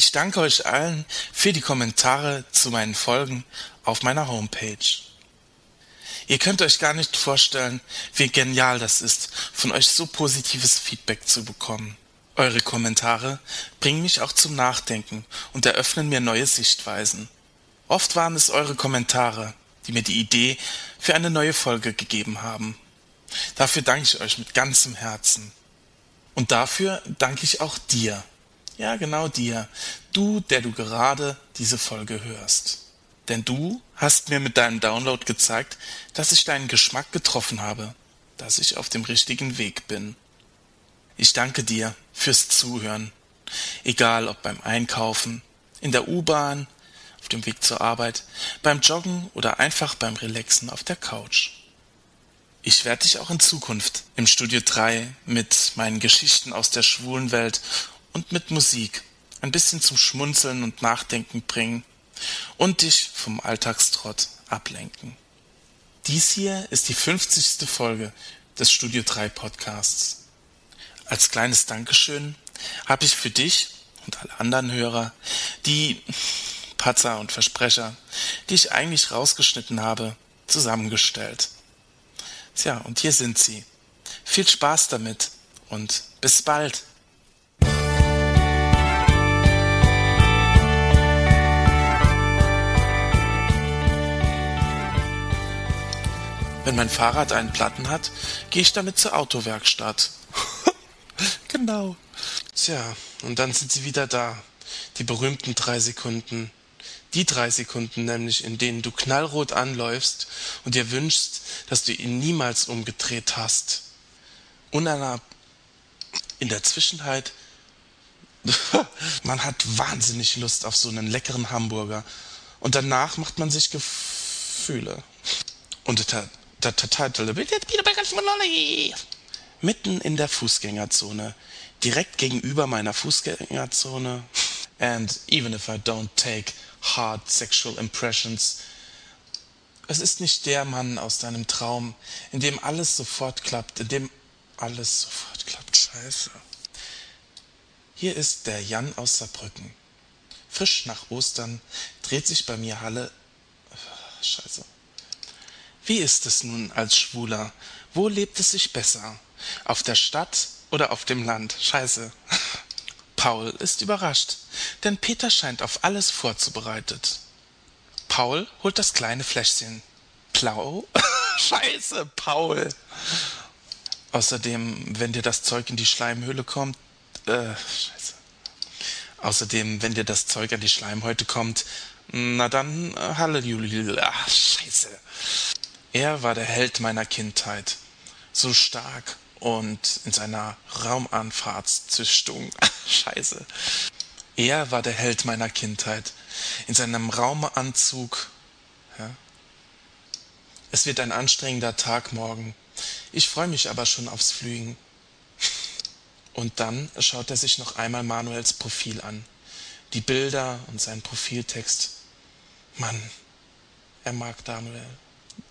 Ich danke euch allen für die Kommentare zu meinen Folgen auf meiner Homepage. Ihr könnt euch gar nicht vorstellen, wie genial das ist, von euch so positives Feedback zu bekommen. Eure Kommentare bringen mich auch zum Nachdenken und eröffnen mir neue Sichtweisen. Oft waren es eure Kommentare, die mir die Idee für eine neue Folge gegeben haben. Dafür danke ich euch mit ganzem Herzen. Und dafür danke ich auch dir. Ja, genau dir. Du, der du gerade diese Folge hörst. Denn du hast mir mit deinem Download gezeigt, dass ich deinen Geschmack getroffen habe, dass ich auf dem richtigen Weg bin. Ich danke dir fürs Zuhören, egal ob beim Einkaufen, in der U-Bahn, auf dem Weg zur Arbeit, beim Joggen oder einfach beim Relaxen auf der Couch. Ich werde dich auch in Zukunft im Studio 3 mit meinen Geschichten aus der schwulen Welt und mit Musik ein bisschen zum Schmunzeln und Nachdenken bringen und dich vom Alltagstrott ablenken. Dies hier ist die 50. Folge des Studio 3 Podcasts. Als kleines Dankeschön habe ich für dich und alle anderen Hörer die Patzer und Versprecher, die ich eigentlich rausgeschnitten habe, zusammengestellt. Tja, und hier sind sie. Viel Spaß damit und bis bald. Wenn mein Fahrrad einen Platten hat, gehe ich damit zur Autowerkstatt. genau. Tja, und dann sind sie wieder da. Die berühmten drei Sekunden. Die drei Sekunden nämlich, in denen du knallrot anläufst und dir wünschst, dass du ihn niemals umgedreht hast. Unana in der Zwischenzeit, man hat wahnsinnig Lust auf so einen leckeren Hamburger. Und danach macht man sich Gefühle. Und mitten in der Fußgängerzone, direkt gegenüber meiner Fußgängerzone. And even if I don't take hard sexual impressions, es ist nicht der Mann aus deinem Traum, in dem alles sofort klappt, in dem alles sofort klappt. Scheiße. Hier ist der Jan aus Saarbrücken. Frisch nach Ostern dreht sich bei mir Halle. Scheiße. Wie ist es nun als Schwuler? Wo lebt es sich besser? Auf der Stadt oder auf dem Land? Scheiße. Paul ist überrascht, denn Peter scheint auf alles vorzubereitet. Paul holt das kleine Fläschchen. Blau? Scheiße, Paul. Außerdem, wenn dir das Zeug in die Schleimhöhle kommt, äh, scheiße. Außerdem, wenn dir das Zeug an die Schleimhäute kommt, na dann, äh, Halleluja, scheiße. Er war der Held meiner Kindheit, so stark und in seiner Raumanfahrtszüchtung. Scheiße. Er war der Held meiner Kindheit, in seinem Raumanzug. Ja. Es wird ein anstrengender Tag morgen. Ich freue mich aber schon aufs Flügen. Und dann schaut er sich noch einmal Manuels Profil an. Die Bilder und seinen Profiltext. Mann, er mag Manuel.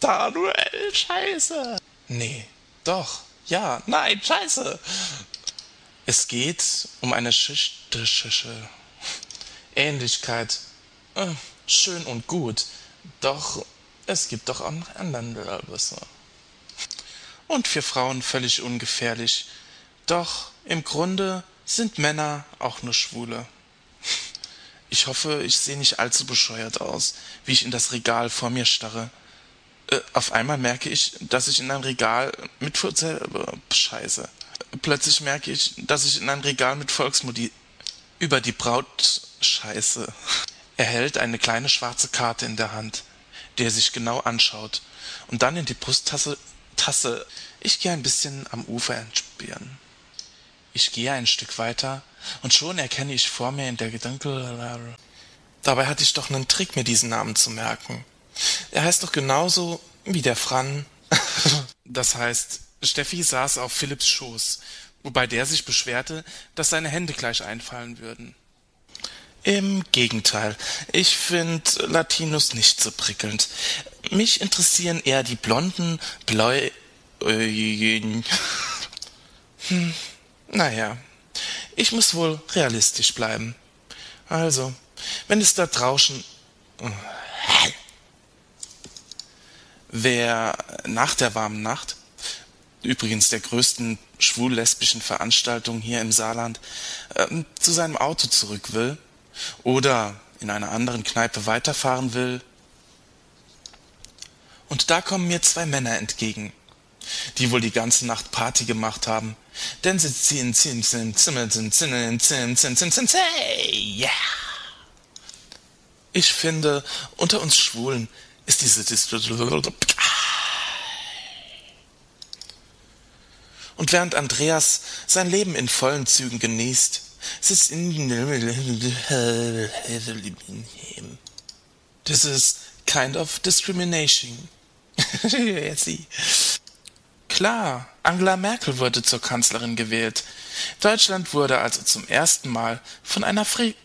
Manuel, scheiße. Nee, doch, ja, nein, scheiße. Es geht um eine schichtische Ähnlichkeit. Äh, schön und gut, doch es gibt doch auch noch andere Und für Frauen völlig ungefährlich. Doch im Grunde sind Männer auch nur Schwule. Ich hoffe, ich sehe nicht allzu bescheuert aus, wie ich in das Regal vor mir starre. Äh, auf einmal merke ich, dass ich in ein Regal mit Furzel, äh, Scheiße. Plötzlich merke ich, dass ich in ein Regal mit Volksmodi über die Braut Scheiße. Er hält eine kleine schwarze Karte in der Hand, die er sich genau anschaut und dann in die Brusttasse Tasse. Ich gehe ein bisschen am Ufer entspieren. Ich gehe ein Stück weiter und schon erkenne ich vor mir in der Gedanke. Dabei hatte ich doch einen Trick, mir diesen Namen zu merken. Er heißt doch genauso wie der Fran. das heißt, Steffi saß auf Philipps Schoß, wobei der sich beschwerte, dass seine Hände gleich einfallen würden. Im Gegenteil, ich finde Latinos nicht so prickelnd. Mich interessieren eher die blonden, bläu... hm, naja, ich muss wohl realistisch bleiben. Also, wenn es da draußen. Wer nach der warmen Nacht, übrigens der größten schwul-lesbischen Veranstaltung hier im Saarland, äh, zu seinem Auto zurück will oder in einer anderen Kneipe weiterfahren will. Und da kommen mir zwei Männer entgegen, die wohl die ganze Nacht Party gemacht haben, denn sie ziehen, ziehen, ziehen, ziehen, ziehen, ziehen, ziehen, ziehen, ziehen, ziehen, yeah. Ich finde, unter uns Schwulen ist diese und während Andreas sein Leben in vollen Zügen genießt, sitzt in This is kind of discrimination. Klar, Angela Merkel wurde zur Kanzlerin gewählt. Deutschland wurde also zum ersten Mal von einer Frigidenkuh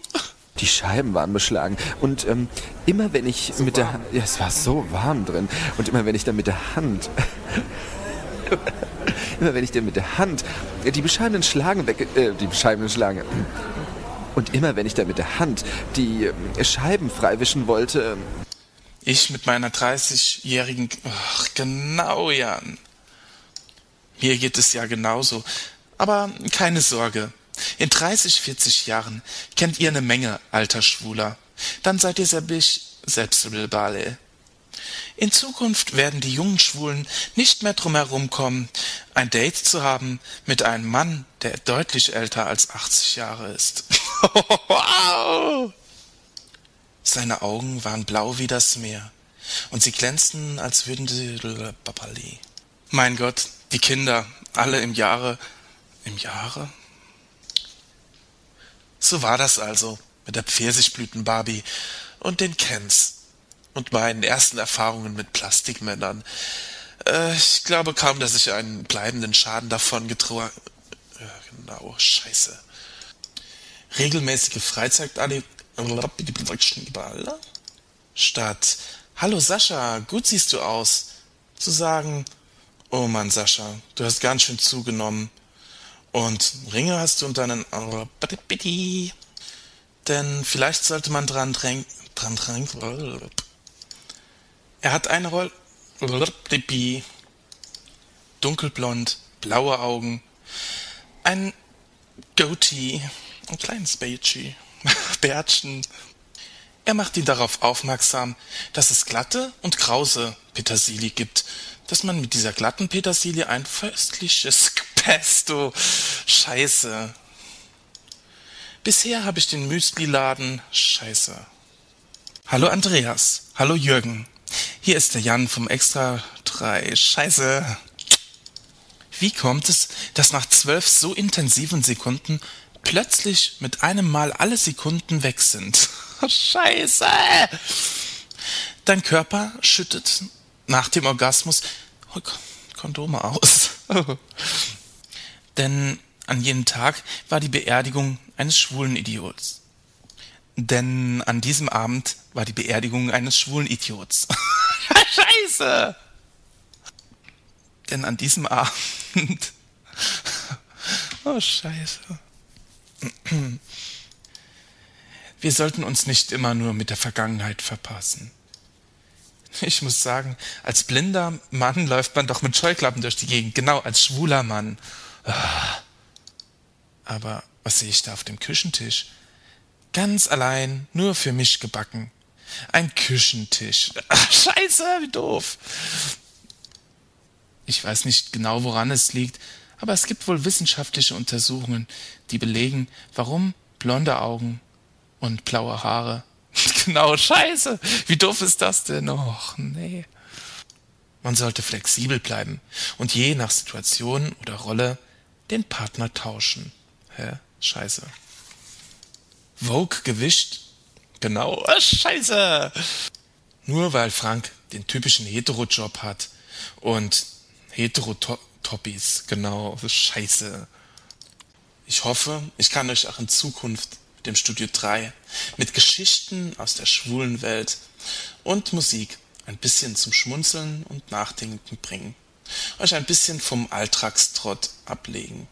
die Scheiben waren beschlagen. Und ähm, immer wenn ich so mit warm. der Hand. Ja, es war so warm drin. Und immer wenn ich dann mit der Hand. immer wenn ich dann mit der Hand die bescheidenen Schlagen weg. Äh, die bescheidenen Schlagen. Und immer wenn ich dann mit der Hand die äh, Scheiben freiwischen wollte. Ich mit meiner 30-jährigen. Ach, genau, Jan. Mir geht es ja genauso. Aber keine Sorge. In 30, 40 Jahren kennt ihr eine Menge alter Schwuler. Dann seid ihr selbstbale. In Zukunft werden die jungen Schwulen nicht mehr drum herumkommen, ein Date zu haben mit einem Mann, der deutlich älter als 80 Jahre ist. Seine Augen waren blau wie das Meer und sie glänzten, als würden sie Mein Gott, die Kinder, alle im Jahre, im Jahre? So war das also mit der Pfirsichblüten-Barbie und den Kens und meinen ersten Erfahrungen mit Plastikmännern. Äh, ich glaube kaum, dass ich einen bleibenden Schaden davon getragen. Ja, genau, scheiße. Regelmäßige Freizeitaktivität statt Hallo Sascha, gut siehst du aus, zu sagen, oh Mann Sascha, du hast ganz schön zugenommen. Und Ringe hast du unter einen. Denn vielleicht sollte man dran drängen. Dran drängen. Er hat eine Rolle. Dunkelblond, blaue Augen, ein Goatee, ein kleines Bärtchen, Bärtchen. Er macht ihn darauf aufmerksam, dass es glatte und krause Petersilie gibt, dass man mit dieser glatten Petersilie ein köstliches Pesto. Scheiße. Bisher habe ich den Müsli-Laden. Scheiße. Hallo Andreas. Hallo Jürgen. Hier ist der Jan vom Extra 3. Scheiße. Wie kommt es, dass nach zwölf so intensiven Sekunden plötzlich mit einem Mal alle Sekunden weg sind? Scheiße. Dein Körper schüttet nach dem Orgasmus Kondome aus. Denn an jenem Tag war die Beerdigung eines schwulen Idiots. Denn an diesem Abend war die Beerdigung eines schwulen Idiots. Scheiße! Denn an diesem Abend. oh, Scheiße. Wir sollten uns nicht immer nur mit der Vergangenheit verpassen. Ich muss sagen, als blinder Mann läuft man doch mit Scheuklappen durch die Gegend. Genau, als schwuler Mann. Ah. Aber was sehe ich da auf dem Küchentisch? Ganz allein, nur für mich gebacken. Ein Küchentisch. Ach, scheiße, wie doof. Ich weiß nicht genau, woran es liegt, aber es gibt wohl wissenschaftliche Untersuchungen, die belegen, warum blonde Augen und blaue Haare. genau, scheiße. Wie doof ist das denn? Och, nee. Man sollte flexibel bleiben und je nach Situation oder Rolle den Partner tauschen. Hä? Scheiße. Vogue gewischt? Genau. Oh, scheiße. Nur weil Frank den typischen Hetero-Job hat und Hetero-Toppis. Genau. Scheiße. Ich hoffe, ich kann euch auch in Zukunft mit dem Studio 3 mit Geschichten aus der schwulen Welt und Musik ein bisschen zum Schmunzeln und Nachdenken bringen euch ein bisschen vom Alltagstrott ablegen.